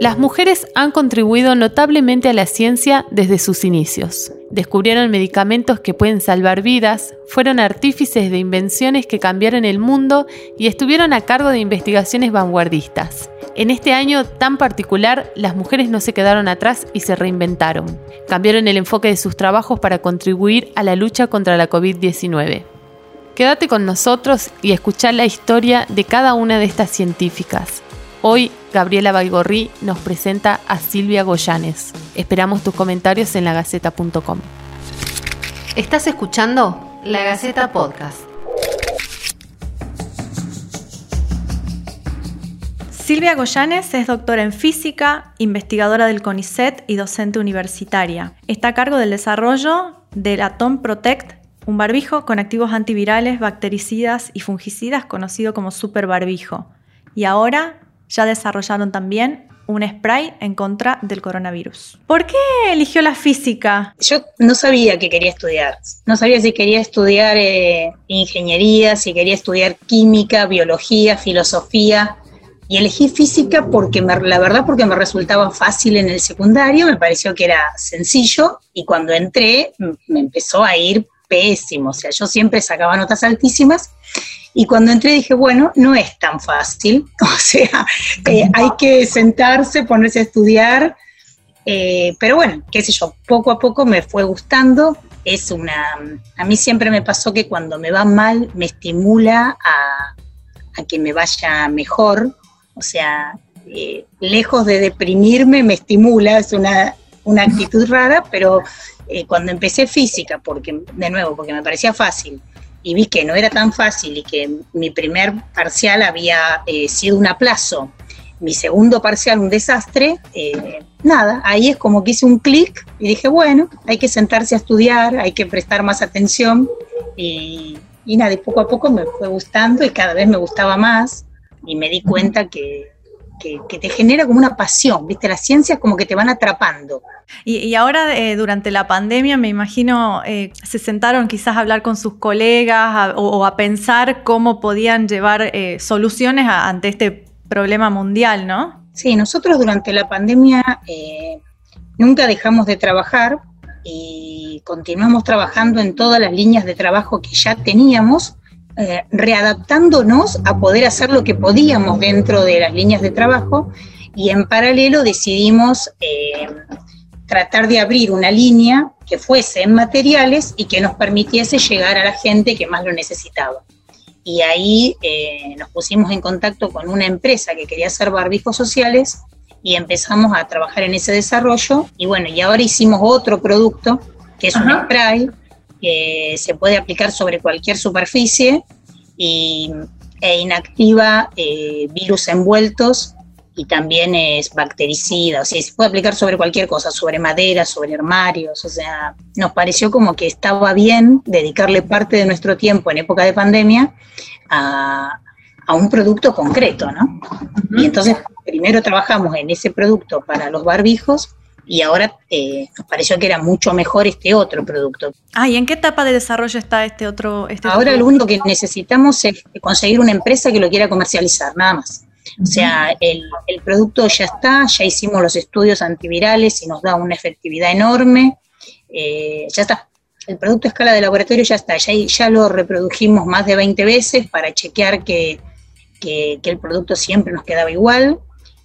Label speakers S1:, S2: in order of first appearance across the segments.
S1: Las mujeres han contribuido notablemente a la ciencia desde sus inicios. Descubrieron medicamentos que pueden salvar vidas, fueron artífices de invenciones que cambiaron el mundo y estuvieron a cargo de investigaciones vanguardistas. En este año tan particular, las mujeres no se quedaron atrás y se reinventaron. Cambiaron el enfoque de sus trabajos para contribuir a la lucha contra la COVID-19. Quédate con nosotros y escuchar la historia de cada una de estas científicas. Hoy Gabriela Baigorri nos presenta a Silvia Goyanes. Esperamos tus comentarios en lagaceta.com. Estás escuchando La Gaceta Podcast.
S2: Silvia Goyanes es doctora en física, investigadora del CONICET y docente universitaria. Está a cargo del desarrollo del Atom Protect, un barbijo con activos antivirales, bactericidas y fungicidas conocido como super barbijo. Y ahora ya desarrollaron también un spray en contra del coronavirus. ¿Por qué eligió la física?
S3: Yo no sabía que quería estudiar. No sabía si quería estudiar eh, ingeniería, si quería estudiar química, biología, filosofía. Y elegí física porque la verdad porque me resultaba fácil en el secundario, me pareció que era sencillo y cuando entré me empezó a ir pésimo, o sea, yo siempre sacaba notas altísimas y cuando entré dije, bueno, no es tan fácil, o sea, eh, hay que sentarse, ponerse a estudiar, eh, pero bueno, qué sé yo, poco a poco me fue gustando. Es una, a mí siempre me pasó que cuando me va mal me estimula a, que me vaya mejor, o sea, eh, lejos de deprimirme me estimula, es una, una actitud rara, pero cuando empecé física, porque de nuevo, porque me parecía fácil, y vi que no era tan fácil y que mi primer parcial había eh, sido un aplazo, mi segundo parcial un desastre, eh, nada, ahí es como que hice un clic y dije, bueno, hay que sentarse a estudiar, hay que prestar más atención y, y nada, y poco a poco me fue gustando y cada vez me gustaba más y me di cuenta que, que, te genera como una pasión, ¿viste? Las ciencias como que te van atrapando.
S2: Y, ahora, eh, durante la pandemia, me imagino, eh, se sentaron quizás a hablar con sus colegas o, a pensar cómo podían llevar eh, soluciones ante este problema mundial, ¿no?
S3: Sí, nosotros durante la pandemia nunca dejamos de trabajar y continuamos trabajando en todas las líneas de trabajo que ya teníamos eh, readaptándonos a poder hacer lo que podíamos dentro de las líneas de trabajo y en paralelo decidimos eh, tratar de abrir una línea que fuese en materiales y que nos permitiese llegar a la gente que más lo necesitaba. Y ahí eh, nos pusimos en contacto con una empresa que quería hacer barbijos sociales y empezamos a trabajar en ese desarrollo. Y bueno, y ahora hicimos otro producto que es un spray que se puede aplicar sobre cualquier superficie y, e inactiva eh, virus envueltos y también es bactericida, o sea, se puede aplicar sobre cualquier cosa, sobre madera, sobre armarios, o sea, nos pareció como que estaba bien dedicarle parte de nuestro tiempo en época de pandemia a, a un producto concreto, ¿no? Y entonces primero trabajamos en ese producto para los barbijos y ahora eh, nos pareció que era mucho mejor este otro producto.
S2: Ah, ¿y en qué etapa de desarrollo está este otro? Este
S3: ahora lo único que necesitamos es conseguir una empresa que lo quiera comercializar, nada más. O sea, el, producto ya está, ya hicimos los estudios antivirales y nos da una efectividad enorme, eh, ya está. El producto a escala de laboratorio ya está, ya, ya lo reprodujimos más de 20 veces para chequear que, que el producto siempre nos quedaba igual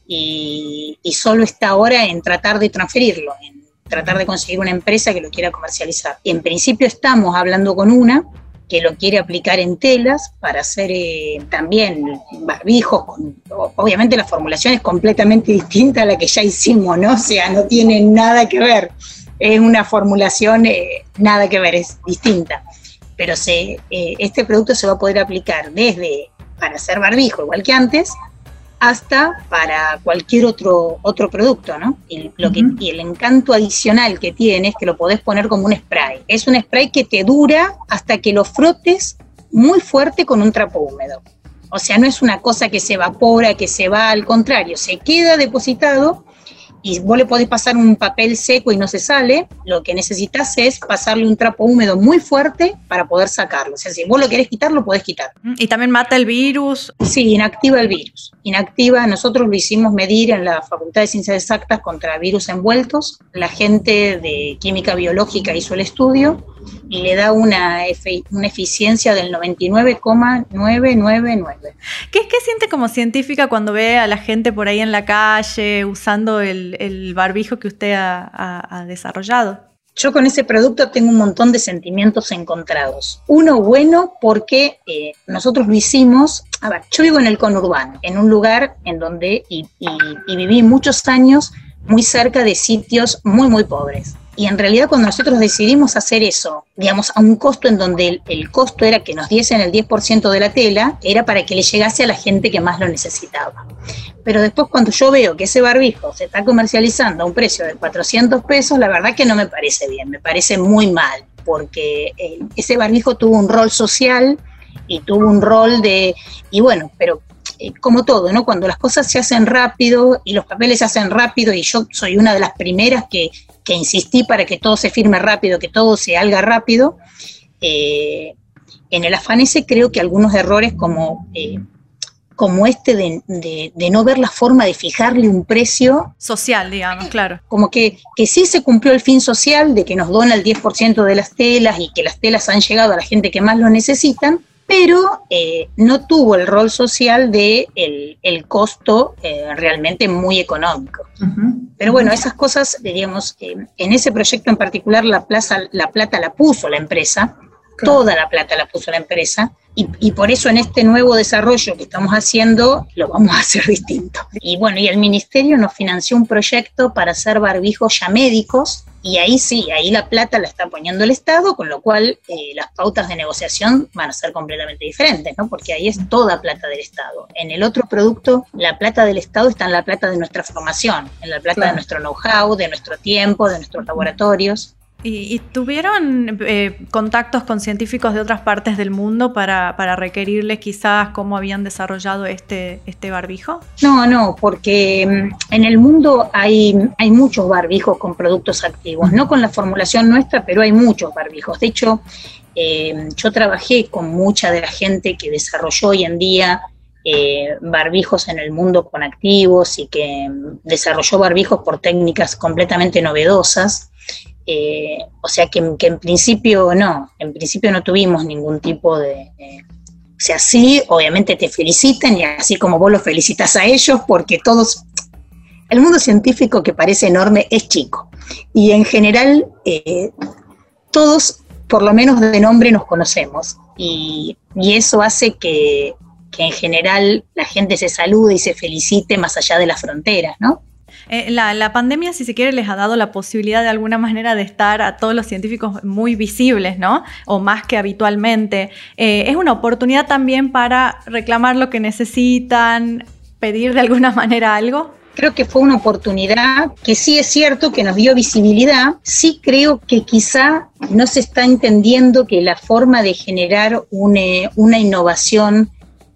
S3: y, solo está ahora en tratar de transferirlo, en tratar de conseguir una empresa que lo quiera comercializar. En principio estamos hablando con una que lo quiere aplicar en telas para hacer eh, también barbijos. obviamente la formulación es completamente distinta a la que ya hicimos, ¿no? O sea, no tiene nada que ver. Es una formulación eh, nada que ver, es distinta. Pero se, eh, este producto se va a poder aplicar desde para hacer barbijo, igual que antes, hasta para cualquier otro, otro producto, ¿no? Y, lo que, y el encanto adicional que tiene es que lo podés poner como un spray. Es un spray que te dura hasta que lo frotes muy fuerte con un trapo húmedo. O sea, no es una cosa que se evapora, que se va, al contrario, se queda depositado y vos le podés pasar un papel seco y no se sale, lo que necesitas es pasarle un trapo húmedo muy fuerte para poder sacarlo. O sea, si vos lo querés quitar, lo podés quitar.
S2: ¿Y también mata el virus?
S3: Sí, inactiva el virus. inactiva, nosotros lo hicimos medir en la Facultad de Ciencias Exactas contra virus envueltos. La gente de química biológica hizo el estudio le da una, una eficiencia del 99,999.
S2: ¿Qué, ¿Qué siente como científica cuando ve a la gente por ahí en la calle usando el, barbijo que usted ha desarrollado?
S3: Yo con ese producto tengo un montón de sentimientos encontrados. Uno bueno porque eh, nosotros lo hicimos, a ver, yo vivo en el conurbano, en un lugar en donde, y viví muchos años muy cerca de sitios muy, muy pobres. Y en realidad cuando nosotros decidimos hacer eso, digamos, a un costo en donde el, costo era que nos diesen el 10% de la tela, era para que le llegase a la gente que más lo necesitaba. Pero después cuando yo veo que ese barbijo se está comercializando a un precio de 400 pesos, la verdad que no me parece bien, me parece muy mal, porque eh, ese barbijo tuvo un rol social y tuvo un rol de, y bueno, pero eh, como todo, ¿no? Cuando las cosas se hacen rápido y los papeles se hacen rápido, y yo soy una de las primeras que, insistí para que todo se firme rápido, que todo se haga rápido, eh, en el afán ese creo que algunos errores como, eh, como este de, no ver la forma de fijarle un precio.
S2: Social, digamos, claro.
S3: Como que, que sí se cumplió el fin social de que nos dona el 10% de las telas y que las telas han llegado a la gente que más lo necesitan, pero eh, no tuvo el rol social de el, costo eh, realmente muy económico. Pero bueno, esas cosas, diríamos, en ese proyecto en particular la, plaza, la plata la puso la empresa, toda la plata la puso la empresa, y, por eso en este nuevo desarrollo que estamos haciendo lo vamos a hacer distinto. Y bueno, y el ministerio nos financió un proyecto para hacer barbijos ya médicos, y ahí sí, ahí la plata la está poniendo el Estado, con lo cual eh, las pautas de negociación van a ser completamente diferentes, ¿no? Porque ahí es toda plata del Estado. En el otro producto, la plata del Estado está en la plata de nuestra formación, en la plata de nuestro know-how, de nuestro tiempo, de nuestros laboratorios.
S2: ¿Y, tuvieron eh, contactos con científicos de otras partes del mundo para, requerirles quizás cómo habían desarrollado este, este barbijo?
S3: No, no, porque mm, en el mundo hay, hay muchos barbijos con productos activos, no con la formulación nuestra, pero hay muchos barbijos. De hecho, eh, yo trabajé con mucha de la gente que desarrolló hoy en día eh, barbijos en el mundo con activos y que mm, desarrolló barbijos por técnicas completamente novedosas. Eh, o sea que, en principio no, en principio no tuvimos ningún tipo de... o sea, sí, obviamente te felicitan y así como vos los felicitas a ellos, porque todos, el mundo científico que parece enorme es chico. Y en general, eh, todos, por lo menos de nombre, nos conocemos. Y, eso hace que, que en general la gente se salude y se felicite más allá de las fronteras, ¿no?
S2: Eh, la, pandemia, si se quiere, les ha dado la posibilidad de alguna manera de estar a todos los científicos muy visibles, ¿no? O más que habitualmente. Eh, es una oportunidad también para reclamar lo que necesitan, pedir de alguna manera algo.
S3: Creo que fue una oportunidad que sí es cierto que nos dio visibilidad, sí creo que quizá no se está entendiendo que la forma de generar una innovación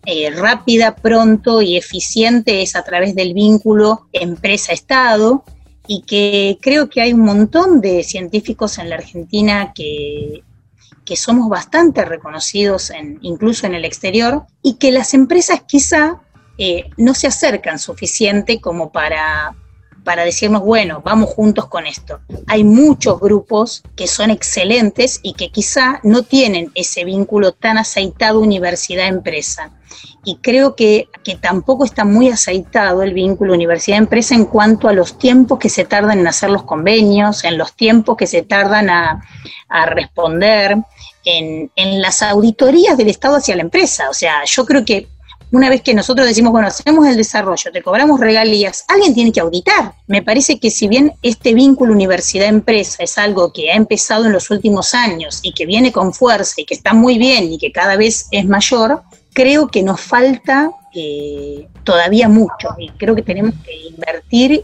S3: eh, rápida, pronto y eficiente es a través del vínculo empresa-estado y que creo que hay un montón de científicos en la Argentina que, que somos bastante reconocidos en, incluso en el exterior y que las empresas quizá eh, no se acercan suficiente como para, para decirnos, bueno, vamos juntos con esto. Hay muchos grupos que son excelentes y que quizá no tienen ese vínculo tan aceitado universidad-empresa y creo que, tampoco está muy aceitado el vínculo universidad-empresa en cuanto a los tiempos que se tardan en hacer los convenios, en los tiempos que se tardan a, responder, en, en, las auditorías del Estado hacia la empresa. O sea, yo creo que una vez que nosotros decimos, bueno, hacemos el desarrollo, te cobramos regalías, alguien tiene que auditar. Me parece que si bien este vínculo universidad-empresa es algo que ha empezado en los últimos años y que viene con fuerza y que está muy bien y que cada vez es mayor, creo que nos falta eh, todavía mucho y creo que tenemos que invertir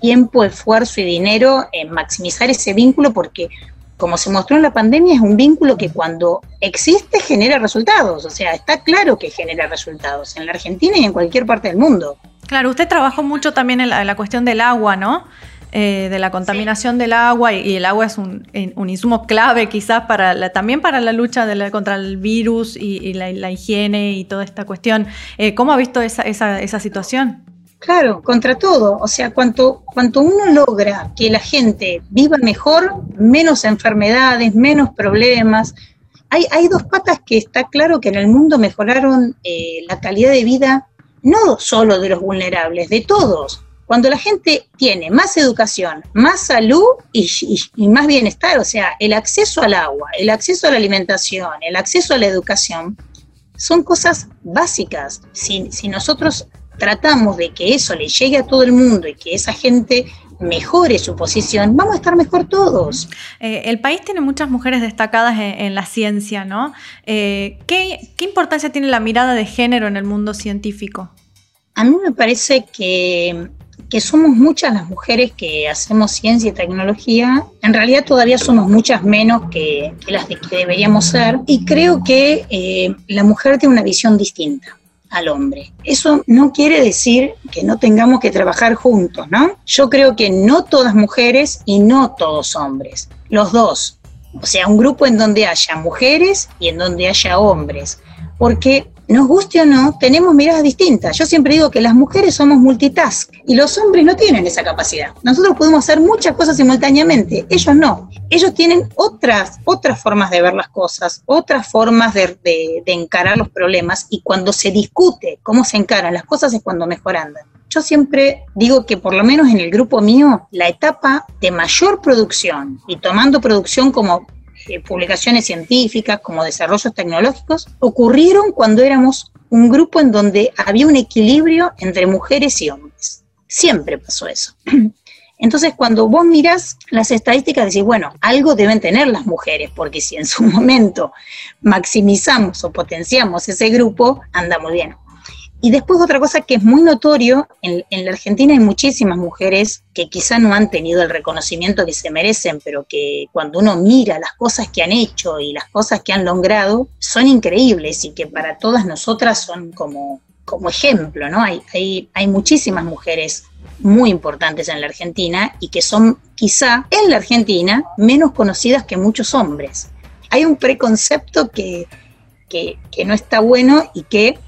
S3: tiempo, esfuerzo y dinero en maximizar ese vínculo porque como se mostró en la pandemia es un vínculo que cuando existe genera resultados, o sea, está claro que genera resultados en la Argentina y en cualquier parte del mundo.
S2: Claro, usted trabajó mucho también en la, cuestión del agua, ¿no? eh, de la contaminación del agua y, el agua es un, insumo clave quizás para también para la lucha contra el virus y, la, higiene y toda esta cuestión. Eh, ¿Cómo ha visto esa, esa, situación?
S3: Claro, contra todo. O sea, cuanto, cuanto uno logra que la gente viva mejor, menos enfermedades, menos problemas, hay, hay, dos patas que está claro que en el mundo mejoraron eh, la calidad de vida no solo de los vulnerables, de todos. Cuando la gente tiene más educación, más salud y, más bienestar, o sea, el acceso al agua, el acceso a la alimentación, el acceso a la educación, son cosas básicas. Si, si nosotros tratamos de que eso le llegue a todo el mundo y que esa gente mejore su posición, vamos a estar mejor todos.
S2: Eh, el país tiene muchas mujeres destacadas en, la ciencia, ¿no? Eh, ¿qué, importancia tiene la mirada de género en el mundo científico?
S3: A mí me parece que, somos muchas las mujeres que hacemos ciencia y tecnología. En realidad todavía somos muchas menos que, las que deberíamos ser. Y creo que eh, la mujer tiene una visión distinta al hombre. Eso no quiere decir que no tengamos que trabajar juntos, ¿no? Yo creo que no todas mujeres y no todos hombres, los dos. O sea, un grupo en donde haya mujeres y en donde haya hombres. Porque nos guste o no, tenemos miradas distintas. Yo siempre digo que las mujeres somos multitask y los hombres no tienen esa capacidad. Nosotros podemos hacer muchas cosas simultáneamente, ellos no. Ellos tienen otras, otras formas de ver las cosas, otras formas de, encarar los problemas y cuando se discute cómo se encaran las cosas es cuando mejoran. Yo siempre digo que por lo menos en el grupo mío, la etapa de mayor producción y tomando producción como eh, publicaciones científicas, como desarrollos tecnológicos, ocurrieron cuando éramos un grupo en donde había un equilibrio entre mujeres y hombres. Siempre pasó eso. Entonces, cuando vos mirás las estadísticas, decís, bueno, algo deben tener las mujeres, porque si en su momento maximizamos o potenciamos ese grupo, anda muy bien. Y después otra cosa que es muy notorio, en, la Argentina hay muchísimas mujeres que quizá no han tenido el reconocimiento que se merecen, pero que cuando uno mira las cosas que han hecho y las cosas que han logrado, son increíbles y que para todas nosotras son como, como ejemplo, ¿no? Hay, hay, hay muchísimas mujeres muy importantes en la Argentina y que son quizá en la Argentina menos conocidas que muchos hombres. Hay un preconcepto que, que, que no está bueno y que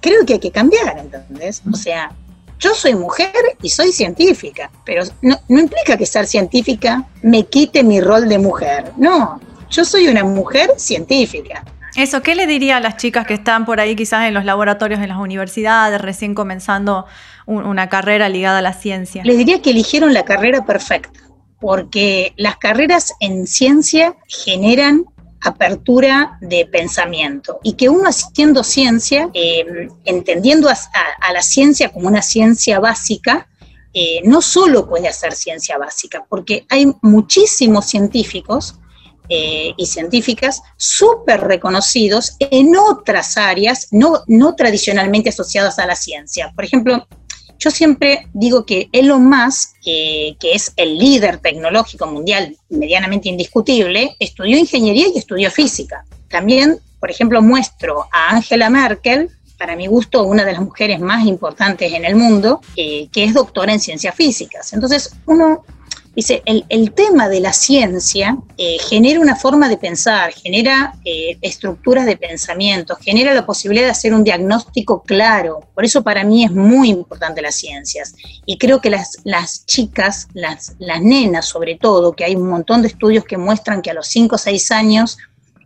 S3: creo que hay que cambiar, ¿entendés? O sea, yo soy mujer y soy científica, pero no, implica que ser científica me quite mi rol de mujer. No, yo soy una mujer científica.
S2: Eso, ¿qué le diría a las chicas que están por ahí quizás en los laboratorios, en las universidades, recién comenzando una carrera ligada a la ciencia?
S3: Les diría que eligieron la carrera perfecta, porque las carreras en ciencia generan apertura de pensamiento y que uno haciendo ciencia, eh, entendiendo a, la ciencia como una ciencia básica, eh, no solo puede hacer ciencia básica, porque hay muchísimos científicos eh, y científicas súper reconocidos en otras áreas no, no tradicionalmente asociadas a la ciencia. Por ejemplo, yo siempre digo que Elon Musk, que es el líder tecnológico mundial medianamente indiscutible, estudió ingeniería y estudió física. También, por ejemplo, muestro a Angela Merkel, para mi gusto, una de las mujeres más importantes en el mundo, eh, que es doctora en ciencias físicas. Entonces, uno Dice, el, tema de la ciencia eh, genera una forma de pensar, genera eh, estructuras de pensamiento, genera la posibilidad de hacer un diagnóstico claro. Por eso para mí es muy importante las ciencias. Y creo que las, las chicas, las, las nenas sobre todo, que hay un montón de estudios que muestran que a los 5 o 6 años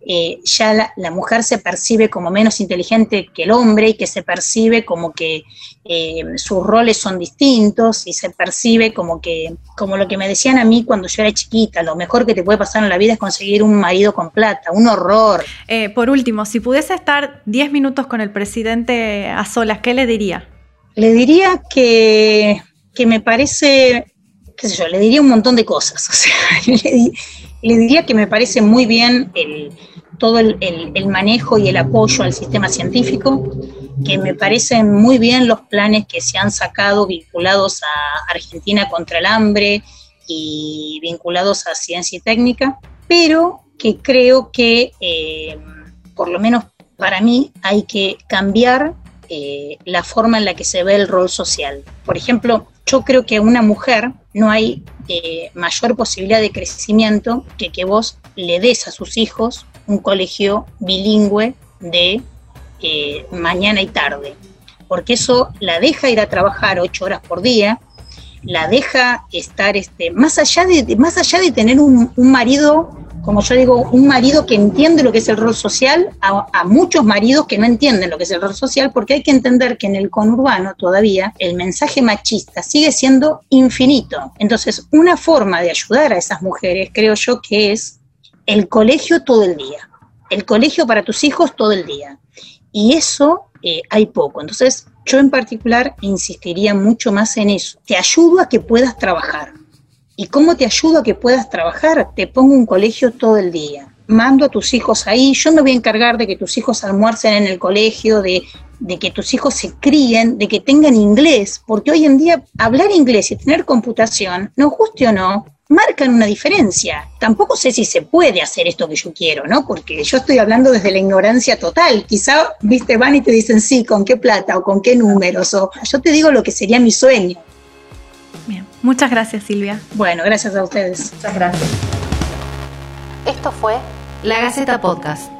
S3: eh, ya la, mujer se percibe como menos inteligente que el hombre y que se percibe como que eh, sus roles son distintos y se percibe como que, como lo que me decían a mí cuando yo era chiquita, lo mejor que te puede pasar en la vida es conseguir un marido con plata, un horror.
S2: Eh, por último, si pudiese estar 10 minutos con el presidente a solas, ¿qué le diría?
S3: Le diría que, que me parece, qué sé yo, le diría un montón de cosas, o sea, le diría que me parece muy bien todo el, manejo y el apoyo al sistema científico, que me parecen muy bien los planes que se han sacado vinculados a Argentina contra el hambre y vinculados a ciencia y técnica, pero que creo que, eh, por lo menos para mí, hay que cambiar eh, la forma en la que se ve el rol social. Por ejemplo, yo creo que a una mujer no hay eh, mayor posibilidad de crecimiento que que vos le des a sus hijos un colegio bilingüe de eh, mañana y tarde, porque eso la deja ir a trabajar ocho horas por día, la deja estar, este, más, allá de, más allá de tener un, marido, como yo digo, un marido que entiende lo que es el rol social, a, muchos maridos que no entienden lo que es el rol social, porque hay que entender que en el conurbano todavía el mensaje machista sigue siendo infinito. Entonces, una forma de ayudar a esas mujeres, creo yo, que es el colegio todo el día. El colegio para tus hijos todo el día. Y eso eh, hay poco. Entonces, yo en particular insistiría mucho más en eso. Te ayudo a que puedas trabajar. ¿Y cómo te ayudo a que puedas trabajar? Te pongo un colegio todo el día. Mando a tus hijos ahí. Yo me voy a encargar de que tus hijos almuercen en el colegio, de, que tus hijos se críen, de que tengan inglés. Porque hoy en día hablar inglés y tener computación, no guste o no, marcan una diferencia. Tampoco sé si se puede hacer esto que yo quiero, ¿no? Porque yo estoy hablando desde la ignorancia total. Quizá, viste, van y te dicen, sí, ¿con qué plata o con qué números? O yo te digo lo que sería mi sueño.
S2: Muchas gracias Silvia.
S3: Bueno, gracias a ustedes.
S2: Muchas gracias.
S1: Esto fue La Gaceta Podcast.